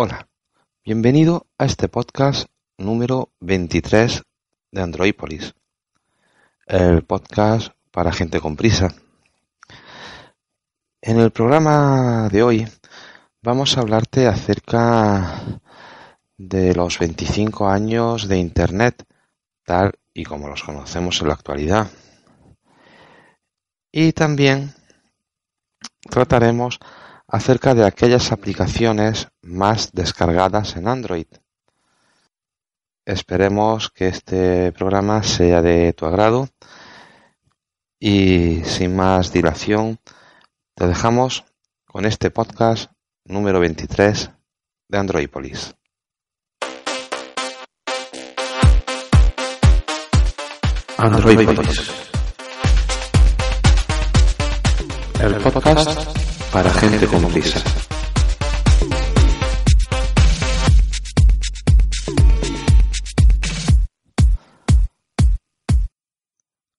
Hola, bienvenido a este podcast número 23 de Androidpolis, el podcast para gente con prisa. En el programa de hoy vamos a hablarte acerca de los 25 años de Internet, tal y como los conocemos en la actualidad. Y también trataremos acerca de aquellas aplicaciones más descargadas en Android Esperemos que este programa sea de tu agrado y sin más dilación te dejamos con este podcast número 23 de Androidpolis. Androidpolis. El podcast para gente con prisa.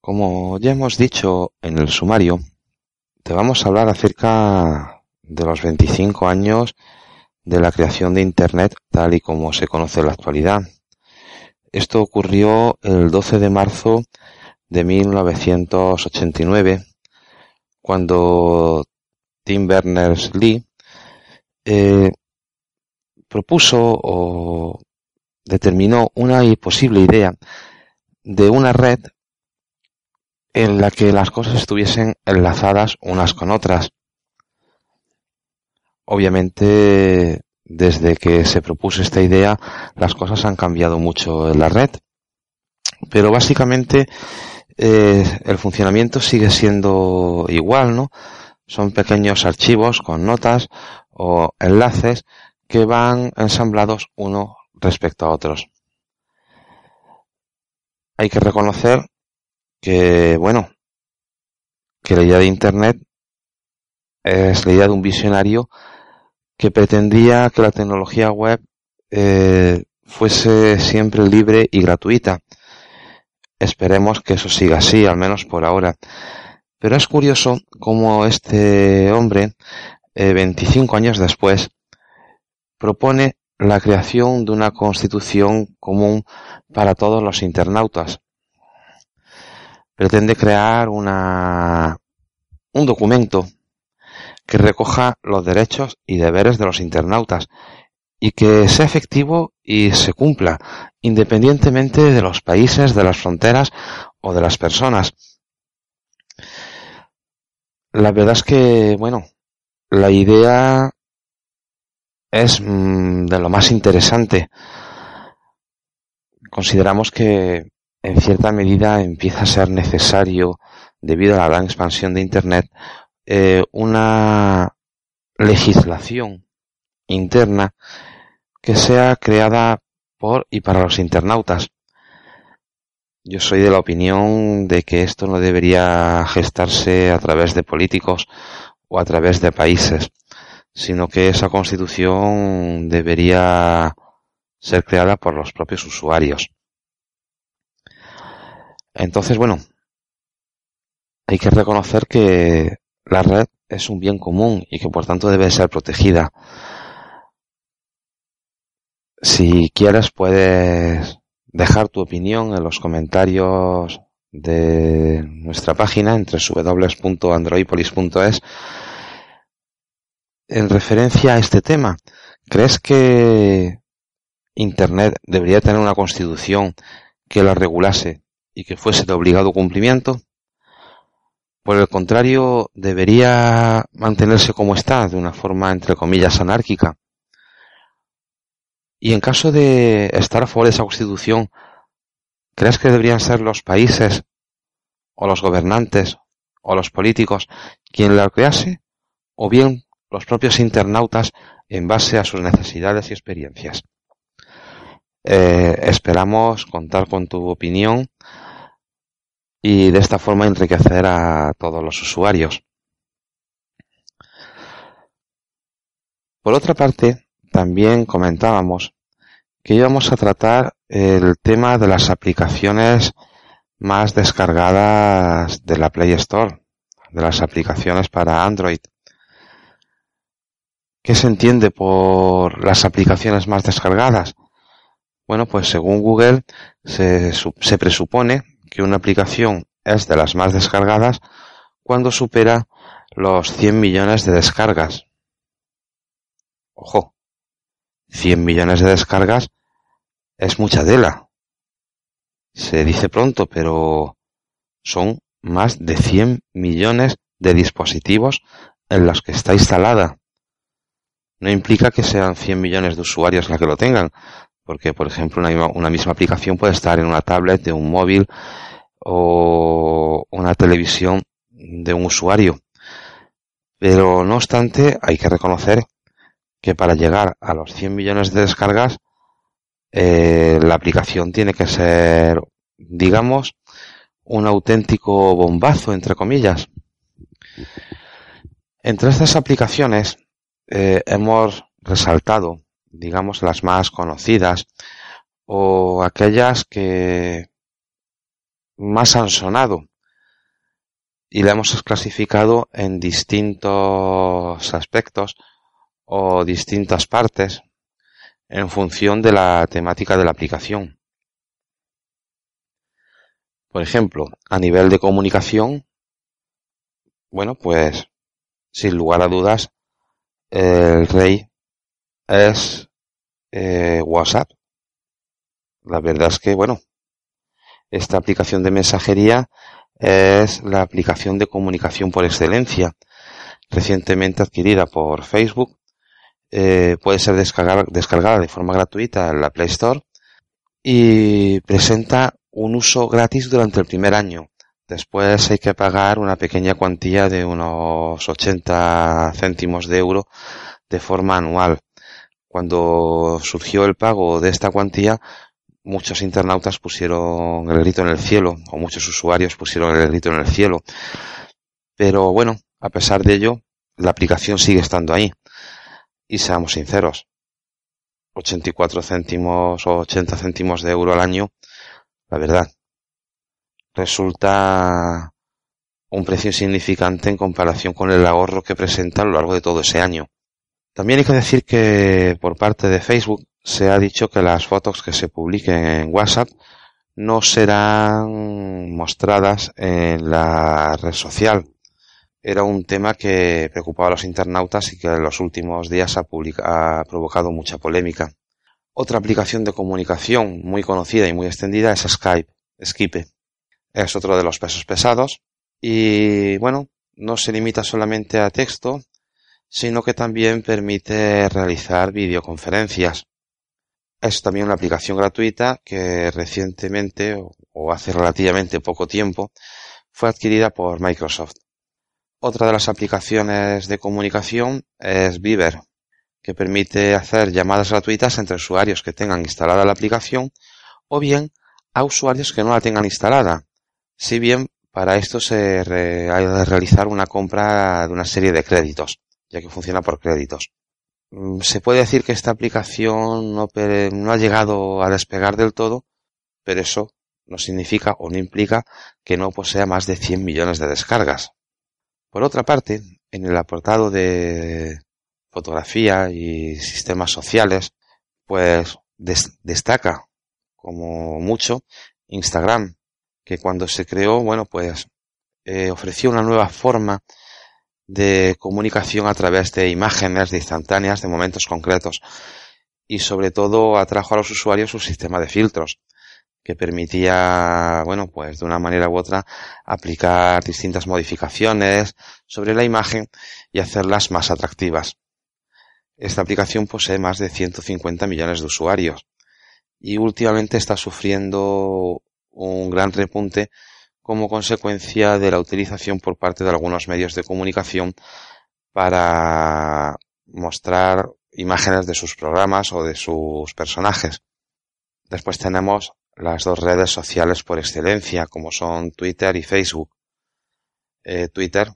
Como ya hemos dicho en el sumario, te vamos a hablar acerca de los 25 años de la creación de Internet tal y como se conoce en la actualidad. Esto ocurrió el 12 de marzo de 1989, cuando Tim Berners-Lee eh, propuso o determinó una posible idea de una red en la que las cosas estuviesen enlazadas unas con otras. Obviamente, desde que se propuso esta idea, las cosas han cambiado mucho en la red, pero básicamente eh, el funcionamiento sigue siendo igual, ¿no? Son pequeños archivos con notas o enlaces que van ensamblados uno respecto a otros. Hay que reconocer que, bueno, que la idea de Internet es la idea de un visionario que pretendía que la tecnología web eh, fuese siempre libre y gratuita. Esperemos que eso siga así, al menos por ahora. Pero es curioso cómo este hombre, 25 eh, años después, propone la creación de una constitución común para todos los internautas pretende crear un documento que recoja los derechos y deberes de los internautas y que sea efectivo y se cumpla independientemente de los países, de las fronteras o de las personas. La verdad es que, bueno, la idea es mm, de lo más interesante. Consideramos que en cierta medida empieza a ser necesario, debido a la gran expansión de Internet, eh, una legislación interna que sea creada por y para los internautas. Yo soy de la opinión de que esto no debería gestarse a través de políticos o a través de países, sino que esa constitución debería ser creada por los propios usuarios. Entonces, bueno, hay que reconocer que la red es un bien común y que por tanto debe ser protegida. Si quieres puedes dejar tu opinión en los comentarios de nuestra página entre www.androipolis.es en referencia a este tema. ¿Crees que Internet debería tener una constitución que la regulase y que fuese de obligado cumplimiento. Por el contrario, debería mantenerse como está, de una forma entre comillas anárquica. Y en caso de estar a favor de esa constitución, ¿crees que deberían ser los países o los gobernantes o los políticos quien la crease? ¿O bien los propios internautas en base a sus necesidades y experiencias. Eh, esperamos contar con tu opinión y de esta forma enriquecer a todos los usuarios. Por otra parte, también comentábamos que íbamos a tratar el tema de las aplicaciones más descargadas de la Play Store, de las aplicaciones para Android. ¿Qué se entiende por las aplicaciones más descargadas? Bueno, pues según Google se, presupone que una aplicación es de las más descargadas cuando supera los 100 millones de descargas. Ojo, 100 millones de descargas es mucha tela. Se dice pronto, pero son más de 100 millones de dispositivos en los que está instalada. No implica que sean 100 millones de usuarios los que lo tengan, porque, por ejemplo, una misma, aplicación puede estar en una tablet de un móvil o una televisión de un usuario. Pero no obstante, hay que reconocer que para llegar a los 100 millones de descargas, eh, la aplicación tiene que ser, digamos, un auténtico bombazo, entre comillas. Entre estas aplicaciones eh, hemos resaltado, digamos, las más conocidas o aquellas que más han sonado y la hemos clasificado en distintos aspectos o distintas partes en función de la temática de la aplicación. Por ejemplo, a nivel de comunicación, bueno, pues sin lugar a dudas, el rey es eh, WhatsApp. La verdad es que, bueno, esta aplicación de mensajería es la aplicación de comunicación por excelencia, recientemente adquirida por Facebook eh, puede ser descargada, descargada de forma gratuita en la Play Store y presenta un uso gratis durante el primer año. Después hay que pagar una pequeña cuantía de unos 80 céntimos de euro de forma anual. Cuando surgió el pago de esta cuantía, muchos internautas pusieron el grito en el cielo, o muchos usuarios pusieron el grito en el cielo. Pero bueno, a pesar de ello, la aplicación sigue estando ahí. Y seamos sinceros, 84 céntimos o 80 céntimos de euro al año, la verdad, resulta un precio insignificante en comparación con el ahorro que presenta a lo largo de todo ese año. También hay que decir que por parte de Facebook se ha dicho que las fotos que se publiquen en WhatsApp no serán mostradas en la red social, era un tema que preocupaba a los internautas y que en los últimos días ha, provocado mucha polémica. Otra aplicación de comunicación muy conocida y muy extendida es Skype, Skype. Es otro de los pesos pesados y bueno, no se limita solamente a texto, sino que también permite realizar videoconferencias. Es también una aplicación gratuita que recientemente o hace relativamente poco tiempo fue adquirida por Microsoft. Otra de las aplicaciones de comunicación es Viber, que permite hacer llamadas gratuitas entre usuarios que tengan instalada la aplicación o bien a usuarios que no la tengan instalada. Si bien para esto se hay de realizar una compra de una serie de créditos, ya que funciona por créditos. Mm, se puede decir que esta aplicación no, no ha llegado a despegar del todo, pero eso no significa o no implica que no posea más de 100 millones de descargas. Por otra parte, en el apartado de fotografía y sistemas sociales, pues destaca como mucho Instagram, que cuando se creó, bueno, pues eh, ofreció una nueva forma de comunicación a través de imágenes de instantáneas de momentos concretos y sobre todo atrajo a los usuarios su sistema de filtros que permitía, bueno, pues de una manera u otra aplicar distintas modificaciones sobre la imagen y hacerlas más atractivas. Esta aplicación posee más de 150 millones de usuarios y últimamente está sufriendo un gran repunte como consecuencia de la utilización por parte de algunos medios de comunicación para mostrar imágenes de sus programas o de sus personajes. Después tenemos las dos redes sociales por excelencia, como son Twitter y Facebook. Eh, Twitter,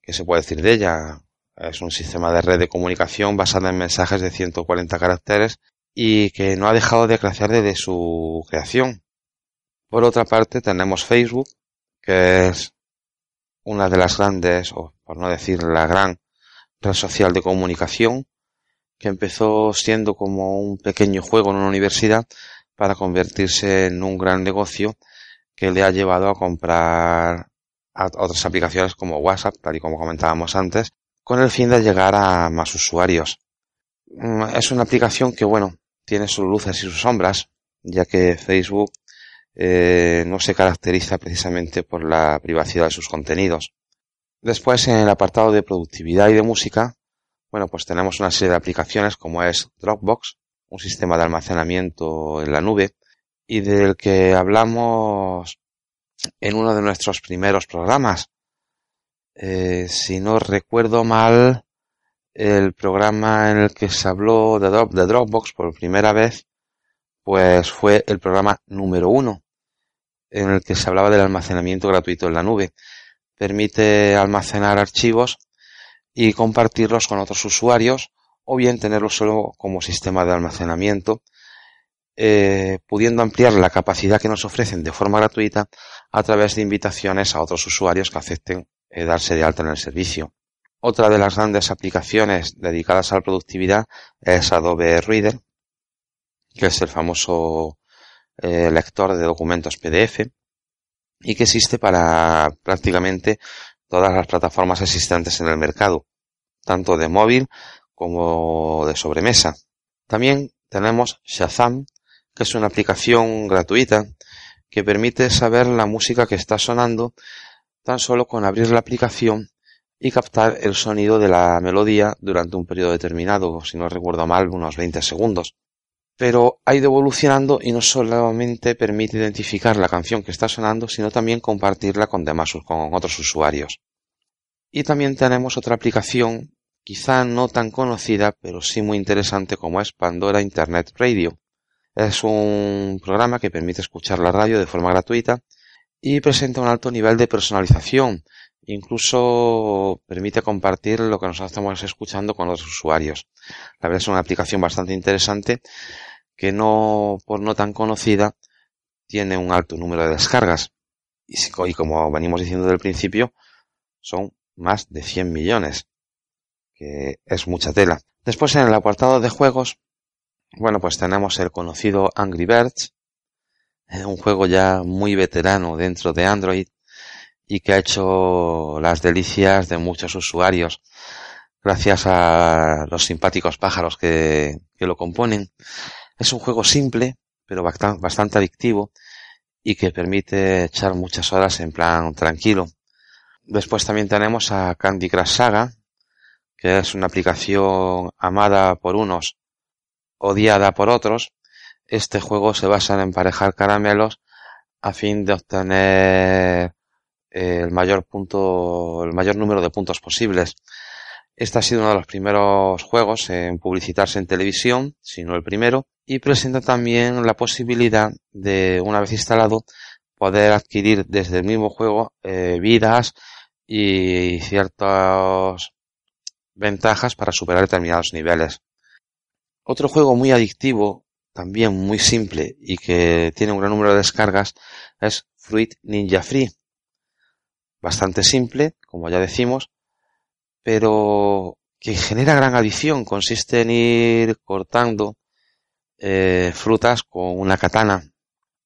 ¿qué se puede decir de ella? Es un sistema de red de comunicación basado en mensajes de 140 caracteres y que no ha dejado de crecer desde su creación. Por otra parte, tenemos Facebook, que es una de las grandes, o por no decir la gran red social de comunicación, que empezó siendo como un pequeño juego en una universidad para convertirse en un gran negocio que le ha llevado a comprar otras aplicaciones como WhatsApp, tal y como comentábamos antes, con el fin de llegar a más usuarios. Mm, es una aplicación que, bueno, tiene sus luces y sus sombras, ya que Facebook eh, no se caracteriza precisamente por la privacidad de sus contenidos. Después, en el apartado de productividad y de música, bueno, pues tenemos una serie de aplicaciones como es Dropbox, un sistema de almacenamiento en la nube, y del que hablamos en uno de nuestros primeros programas. Eh, si no recuerdo mal, el programa en el que se habló de, Dropbox por primera vez, pues fue el programa número uno, en el que se hablaba del almacenamiento gratuito en la nube. Permite almacenar archivos y compartirlos con otros usuarios o bien tenerlos solo como sistema de almacenamiento, eh, pudiendo ampliar la capacidad que nos ofrecen de forma gratuita a través de invitaciones a otros usuarios que acepten eh, darse de alta en el servicio. Otra de las grandes aplicaciones dedicadas a la productividad es Adobe Reader, que es el famoso eh, lector de documentos PDF y que existe para prácticamente todas las plataformas existentes en el mercado, tanto de móvil como de sobremesa. También tenemos Shazam, que es una aplicación gratuita que permite saber la música que está sonando tan solo con abrir la aplicación y captar el sonido de la melodía durante un periodo determinado, si no recuerdo mal, unos 20 segundos. Pero ha ido evolucionando y no solamente permite identificar la canción que está sonando, sino también compartirla con demás, con otros usuarios. Y también tenemos otra aplicación, quizá no tan conocida, pero sí muy interesante como es Pandora Internet Radio. Es un programa que permite escuchar la radio de forma gratuita y presenta un alto nivel de personalización, Incluso permite compartir lo que nos estamos escuchando con los usuarios. La verdad es una aplicación bastante interesante que no, por no tan conocida, tiene un alto número de descargas. Y, como venimos diciendo del principio, son más de 100 millones, que es mucha tela. Después en el apartado de juegos, bueno, pues tenemos el conocido Angry Birds, un juego ya muy veterano dentro de Android, y que ha hecho las delicias de muchos usuarios gracias a los simpáticos pájaros que, lo componen. Es un juego simple, pero bastante adictivo y que permite echar muchas horas en plan tranquilo. Después también tenemos a Candy Crush Saga, que es una aplicación amada por unos, odiada por otros. Este juego se basa en emparejar caramelos a fin de obtener el mayor punto, el mayor número de puntos posibles. Este ha sido uno de los primeros juegos en publicitarse en televisión, si no el primero, y presenta también la posibilidad de, una vez instalado, poder adquirir desde el mismo juego eh, vidas y ciertas ventajas para superar determinados niveles. Otro juego muy adictivo, también muy simple y que tiene un gran número de descargas es Fruit Ninja Free, bastante simple, como ya decimos, pero que genera gran adición. Consiste en ir cortando eh, frutas con una katana.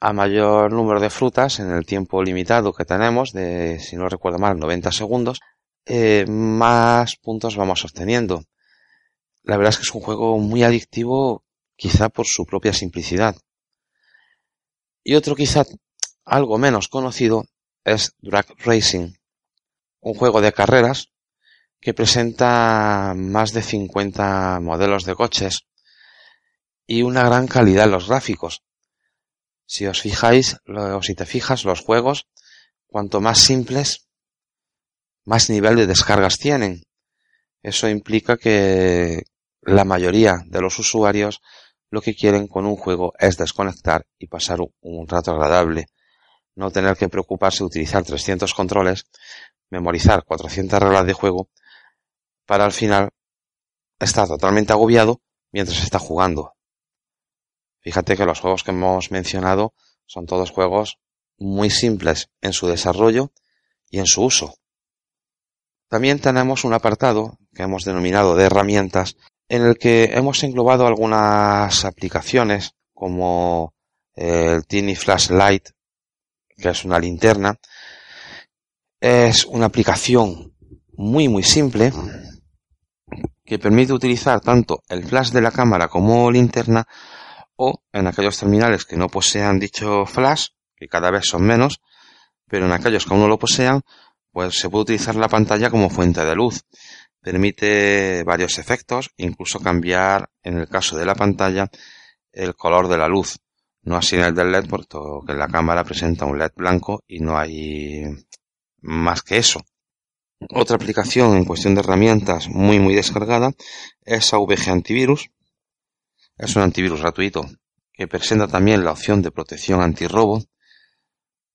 A mayor número de frutas en el tiempo limitado que tenemos, de, si no recuerdo mal, 90 segundos, eh, más puntos vamos obteniendo. La verdad es que es un juego muy adictivo, quizá por su propia simplicidad. Y otro quizá algo menos conocido es Drag Racing, un juego de carreras que presenta más de 50 modelos de coches y una gran calidad en los gráficos. Si os fijáis, o si te fijas, los juegos, cuanto más simples, más nivel de descargas tienen. Eso implica que la mayoría de los usuarios lo que quieren con un juego es desconectar y pasar un rato agradable. No tener que preocuparse de utilizar 300 controles, memorizar 400 reglas de juego, para al final estar totalmente agobiado mientras está jugando. Fíjate que los juegos que hemos mencionado son todos juegos muy simples en su desarrollo y en su uso. También tenemos un apartado que hemos denominado de herramientas en el que hemos englobado algunas aplicaciones como el Tiny Flashlight, que es una linterna. Es una aplicación muy muy simple que permite utilizar tanto el flash de la cámara como linterna o en aquellos terminales que no posean dicho flash, que cada vez son menos, pero en aquellos que aún no lo posean, pues se puede utilizar la pantalla como fuente de luz. Permite varios efectos, incluso cambiar, en el caso de la pantalla, el color de la luz. No así en el del LED, porque la cámara presenta un LED blanco y no hay más que eso. Otra aplicación en cuestión de herramientas muy muy descargada es AVG Antivirus. Es un antivirus gratuito que presenta también la opción de protección antirrobo.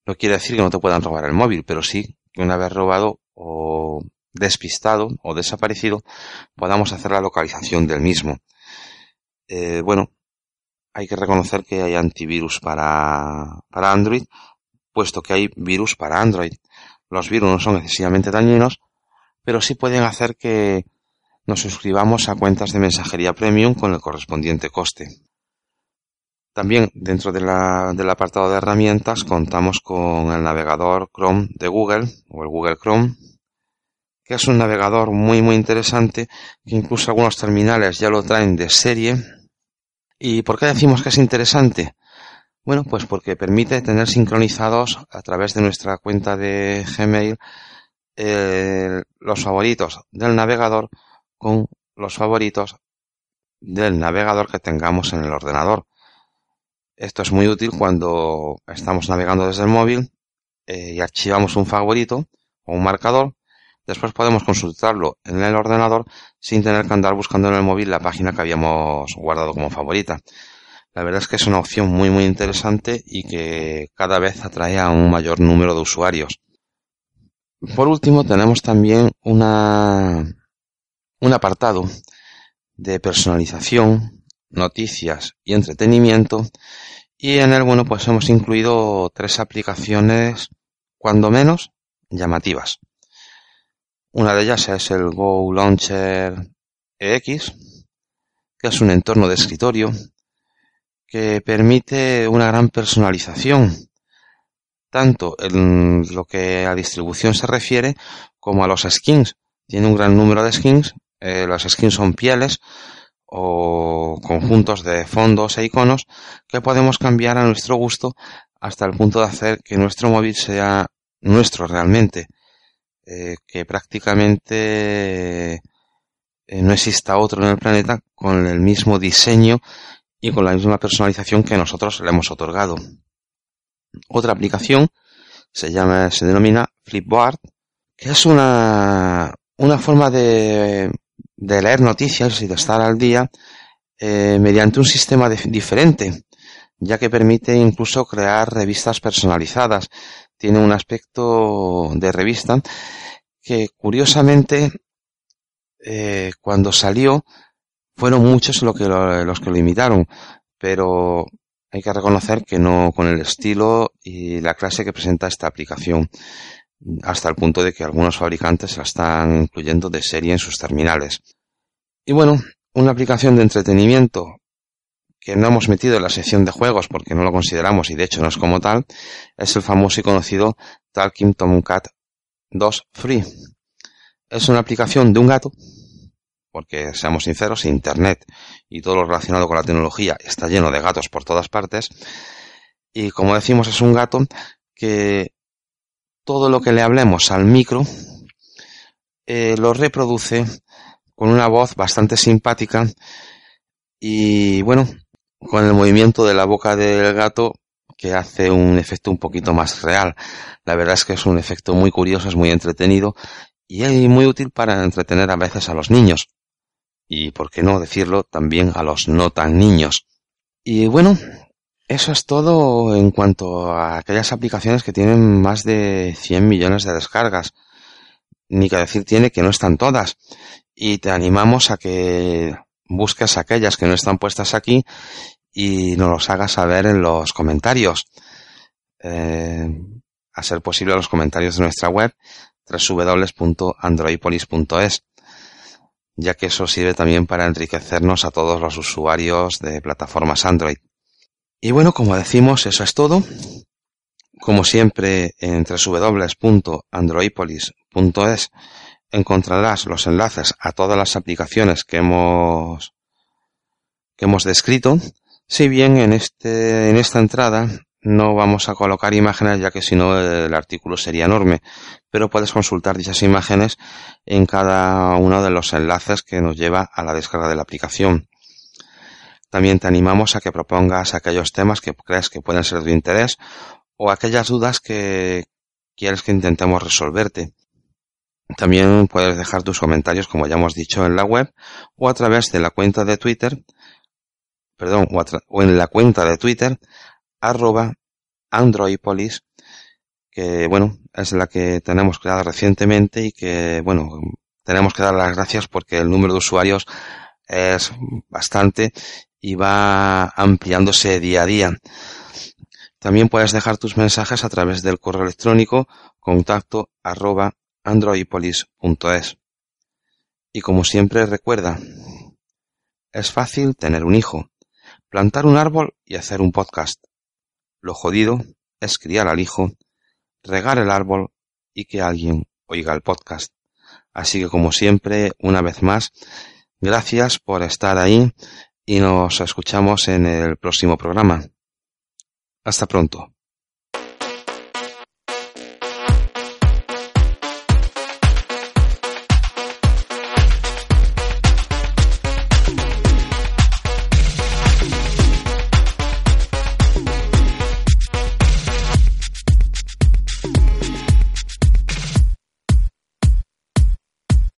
No quiere decir que no te puedan robar el móvil, pero sí que una vez robado o despistado o desaparecido, podamos hacer la localización del mismo. Eh, bueno, hay que reconocer que hay antivirus para, para Android, puesto que hay virus para Android. Los virus no son excesivamente dañinos, pero sí pueden hacer que nos suscribamos a cuentas de mensajería premium con el correspondiente coste. También dentro del apartado de herramientas contamos con el navegador Chrome de Google o el Google Chrome que es un navegador muy muy interesante, que incluso algunos terminales ya lo traen de serie. ¿Y por qué decimos que es interesante? Bueno, pues porque permite tener sincronizados a través de nuestra cuenta de Gmail los favoritos del navegador con los favoritos del navegador que tengamos en el ordenador. Esto es muy útil cuando estamos navegando desde el móvil eh, y archivamos un favorito o un marcador Después podemos consultarlo en el ordenador sin tener que andar buscando en el móvil la página que habíamos guardado como favorita. La verdad es que es una opción muy muy interesante y que cada vez atrae a un mayor número de usuarios. Por último tenemos también una, un apartado de personalización, noticias y entretenimiento y en él bueno pues hemos incluido tres aplicaciones cuando menos llamativas. Una de ellas es el Go Launcher EX, que es un entorno de escritorio que permite una gran personalización, tanto en lo que a distribución se refiere como a los skins. Tiene un gran número de skins. Eh, las skins son pieles o conjuntos de fondos e iconos que podemos cambiar a nuestro gusto hasta el punto de hacer que nuestro móvil sea nuestro realmente eh, que prácticamente eh, no exista otro en el planeta con el mismo diseño y con la misma personalización que nosotros le hemos otorgado. Otra aplicación se llama, se denomina Flipboard, que es una, una forma de, de leer noticias y de estar al día eh, mediante un sistema diferente, ya que permite incluso crear revistas personalizadas. Tiene un aspecto de revista que curiosamente eh, cuando salió fueron muchos lo que los que lo imitaron, pero hay que reconocer que no con el estilo y la clase que presenta esta aplicación, hasta el punto de que algunos fabricantes la están incluyendo de serie en sus terminales. Y bueno, una aplicación de entretenimiento que no hemos metido en la sección de juegos porque no lo consideramos y de hecho no es como tal, es el famoso y conocido Talking Tomcat 2 Free. Es una aplicación de un gato, porque seamos sinceros, Internet y todo lo relacionado con la tecnología está lleno de gatos por todas partes. Y como decimos, es un gato que todo lo que le hablemos al micro eh, lo reproduce con una voz bastante simpática y bueno, con el movimiento de la boca del gato que hace un efecto un poquito más real. La verdad es que es un efecto muy curioso, es muy entretenido y es muy útil para entretener a veces a los niños. y, por qué no decirlo, también a los no tan niños. Y bueno, eso es todo en cuanto a aquellas aplicaciones que tienen más de 100 millones de descargas. Ni que decir tiene que no están todas. Y te animamos a que busques aquellas que no están puestas aquí y nos los hagas saber en los comentarios. Eh, a ser posible los comentarios de nuestra web www.androipolis.es ya que eso sirve también para enriquecernos a todos los usuarios de plataformas Android. Y bueno, como decimos, eso es todo. Como siempre, en www.androipolis.es encontrarás los enlaces a todas las aplicaciones que hemos que hemos descrito. Si bien en este en esta entrada no vamos a colocar imágenes ya que si no el artículo sería enorme, pero puedes consultar dichas imágenes en cada uno de los enlaces que nos lleva a la descarga de la aplicación. También te animamos a que propongas aquellos temas que crees que pueden ser de interés o aquellas dudas que quieres que intentemos resolverte. También puedes dejar tus comentarios, como ya hemos dicho, en la web o a través de la cuenta de Twitter, perdón, o, en la cuenta de Twitter, arroba androipolis, que bueno, es la que tenemos creada recientemente y que bueno, tenemos que dar las gracias porque el número de usuarios es bastante y va ampliándose día a día. También puedes dejar tus mensajes a través del correo electrónico contacto arroba androipolis.es. Y como siempre recuerda, es fácil tener un hijo, plantar un árbol y hacer un podcast. Lo jodido es criar al hijo, regar el árbol y que alguien oiga el podcast. Así que como siempre, una vez más, gracias por estar ahí y nos escuchamos en el próximo programa. Hasta pronto.